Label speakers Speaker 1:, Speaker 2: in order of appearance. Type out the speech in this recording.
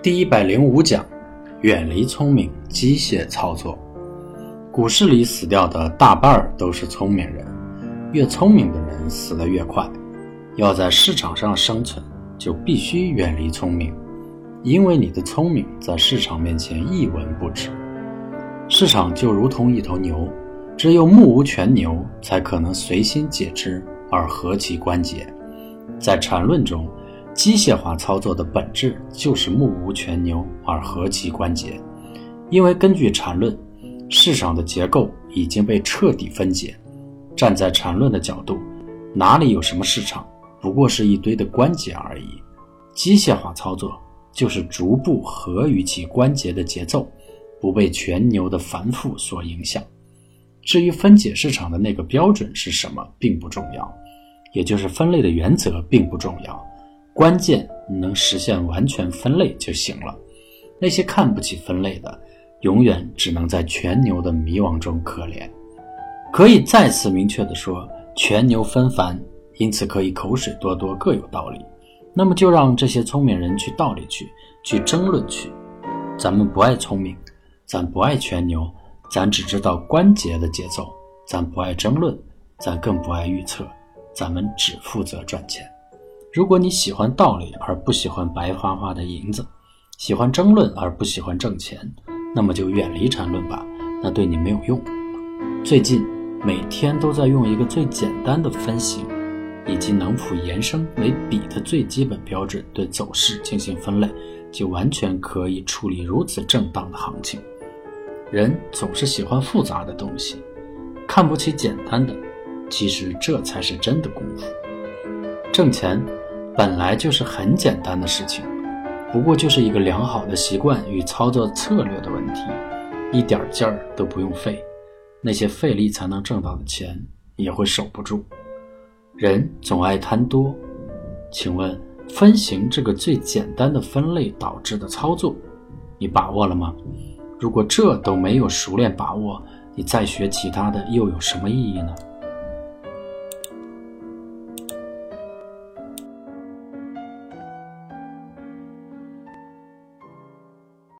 Speaker 1: 第一百零五讲：远离聪明机械操作。股市里死掉的大半都是聪明人，越聪明的人死得越快。要在市场上生存，就必须远离聪明，因为你的聪明在市场面前一文不值。市场就如同一头牛，只有目无全牛，才可能随心解之而合其关节。在缠论中。机械化操作的本质就是目无全牛而合其关节，因为根据缠论，市场的结构已经被彻底分解。站在缠论的角度，哪里有什么市场，不过是一堆的关节而已。机械化操作就是逐步合于其关节的节奏，不被全牛的繁复所影响。至于分解市场的那个标准是什么，并不重要，也就是分类的原则并不重要。关键能实现完全分类就行了。那些看不起分类的，永远只能在全牛的迷惘中可怜。可以再次明确地说，全牛纷繁，因此可以口水多多，各有道理。那么就让这些聪明人去道理去，去争论去。咱们不爱聪明，咱不爱全牛，咱只知道关节的节奏。咱不爱争论，咱更不爱预测，咱们只负责赚钱。如果你喜欢道理而不喜欢白花花的银子，喜欢争论而不喜欢挣钱，那么就远离缠论吧，那对你没有用。最近每天都在用一个最简单的分型，以及能否延伸为比的最基本标准对走势进行分类，就完全可以处理如此正当的行情。人总是喜欢复杂的东西，看不起简单的，其实这才是真的功夫。挣钱本来就是很简单的事情，不过就是一个良好的习惯与操作策略的问题，一点劲儿都不用费，那些费力才能挣到的钱也会守不住。人总爱贪多，请问分形这个最简单的分类导致的操作，你把握了吗？如果这都没有熟练把握，你再学其他的又有什么意义呢？